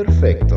Imperfecto.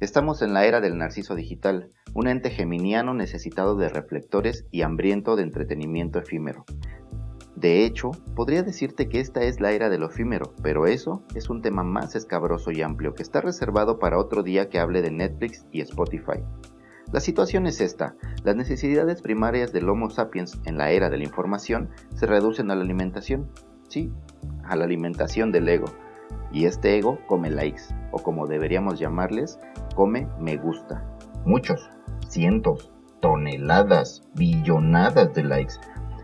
Estamos en la era del narciso digital, un ente geminiano necesitado de reflectores y hambriento de entretenimiento efímero. De hecho, podría decirte que esta es la era del efímero, pero eso es un tema más escabroso y amplio que está reservado para otro día que hable de Netflix y Spotify. La situación es esta, las necesidades primarias del Homo sapiens en la era de la información se reducen a la alimentación, sí, a la alimentación del ego, y este ego come likes, o como deberíamos llamarles, come me gusta. Muchos, cientos, toneladas, billonadas de likes.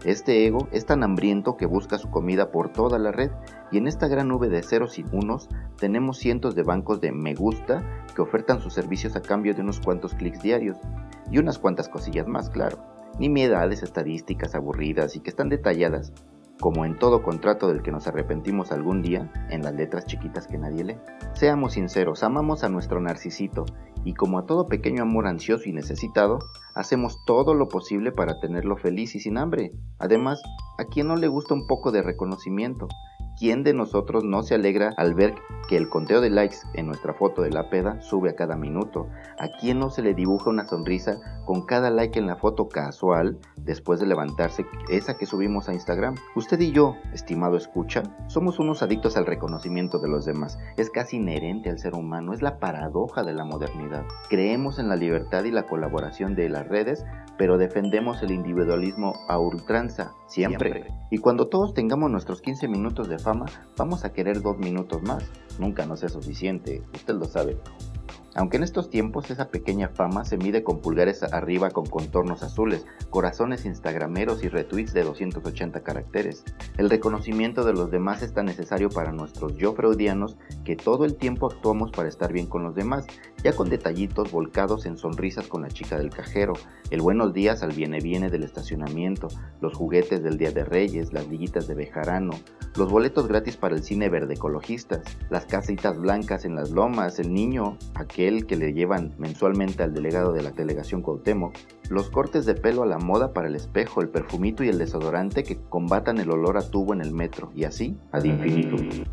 Este ego es tan hambriento que busca su comida por toda la red y en esta gran nube de ceros y unos tenemos cientos de bancos de me gusta que ofertan sus servicios a cambio de unos cuantos clics diarios y unas cuantas cosillas más, claro. Ni miedades estadísticas aburridas y que están detalladas, como en todo contrato del que nos arrepentimos algún día, en las letras chiquitas que nadie lee. Seamos sinceros, amamos a nuestro narcisito y como a todo pequeño amor ansioso y necesitado, hacemos todo lo posible para tenerlo feliz y sin hambre. Además, ¿a quién no le gusta un poco de reconocimiento? ¿Quién de nosotros no se alegra al ver que el conteo de likes en nuestra foto de la peda sube a cada minuto? ¿A quién no se le dibuja una sonrisa con cada like en la foto casual después de levantarse esa que subimos a Instagram? Usted y yo, estimado escucha, somos unos adictos al reconocimiento de los demás. Es casi inherente al ser humano, es la paradoja de la modernidad. Creemos en la libertad y la colaboración de las redes, pero defendemos el individualismo a ultranza, siempre. Y cuando todos tengamos nuestros 15 minutos de fama, vamos a querer dos minutos más. Nunca nos es suficiente, usted lo sabe. Aunque en estos tiempos esa pequeña fama se mide con pulgares arriba con contornos azules, corazones instagrameros y retweets de 280 caracteres, el reconocimiento de los demás es tan necesario para nuestros yo freudianos que todo el tiempo actuamos para estar bien con los demás, ya con detallitos volcados en sonrisas con la chica del cajero, el buenos días al viene viene del estacionamiento, los juguetes del Día de Reyes, las liguitas de Bejarano, los boletos gratis para el cine verde ecologistas, las casitas blancas en las lomas, el niño, aquel que le llevan mensualmente al delegado de la delegación Cuauhtémoc, los cortes de pelo a la moda para el espejo, el perfumito y el desodorante que combatan el olor a tubo en el metro, y así ad infinitum.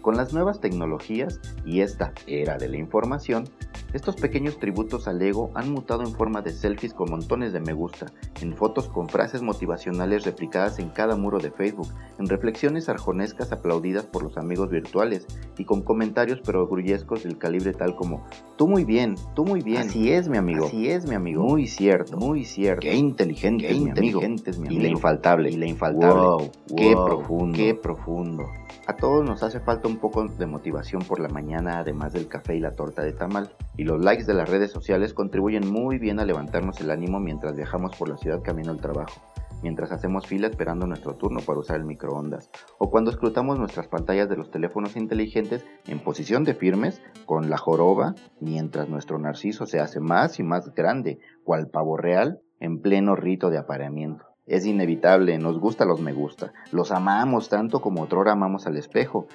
Con las nuevas tecnologías y esta era de la información, estos pequeños tributos al ego han mutado en forma de selfies con montones de me gusta, en fotos con frases motivacionales replicadas en cada muro de Facebook, en reflexiones arjonescas aplaudidas por los amigos virtuales y con comentarios perogrullescos del calibre tal como Tú muy bien, tú muy bien. Así es mi amigo. Así es mi amigo. Muy cierto, muy cierto. Qué inteligente, qué inteligente es mi amigo. Y la infaltable, y la infaltable. qué profundo, qué profundo. A todos nos hace falta un poco de motivación por la mañana, además del café y la torta de tamal. Y los likes de las redes sociales contribuyen muy bien a levantarnos el ánimo mientras viajamos por la ciudad camino al trabajo, mientras hacemos fila esperando nuestro turno para usar el microondas, o cuando escrutamos nuestras pantallas de los teléfonos inteligentes en posición de firmes con la joroba, mientras nuestro narciso se hace más y más grande, cual pavo real, en pleno rito de apareamiento. Es inevitable, nos gusta los me gusta, los amamos tanto como otrora amamos al espejo,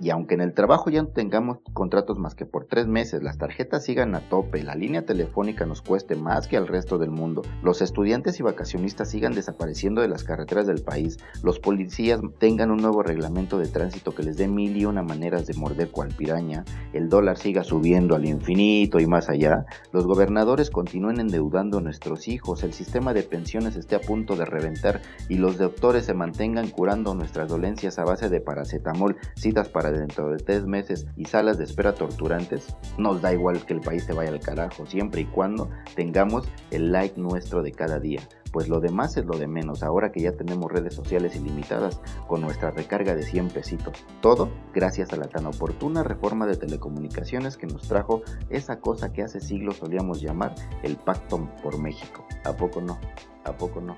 y aunque en el trabajo ya no tengamos contratos más que por tres meses, las tarjetas sigan a tope, la línea telefónica nos cueste más que al resto del mundo, los estudiantes y vacacionistas sigan desapareciendo de las carreteras del país, los policías tengan un nuevo reglamento de tránsito que les dé mil y una maneras de morder cual piraña, el dólar siga subiendo al infinito y más allá, los gobernadores continúen endeudando a nuestros hijos, el sistema de pensiones esté a punto de reventar y los doctores se mantengan curando nuestras dolencias a base de paracetamol, citas para dentro de tres meses y salas de espera torturantes, nos da igual que el país se vaya al carajo, siempre y cuando tengamos el like nuestro de cada día. Pues lo demás es lo de menos, ahora que ya tenemos redes sociales ilimitadas con nuestra recarga de 100 pesitos. Todo gracias a la tan oportuna reforma de telecomunicaciones que nos trajo esa cosa que hace siglos solíamos llamar el Pacto por México. ¿A poco no? ¿A poco no?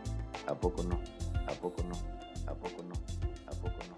¿A poco no? ¿A poco no? ¿A poco no? ¿A poco no?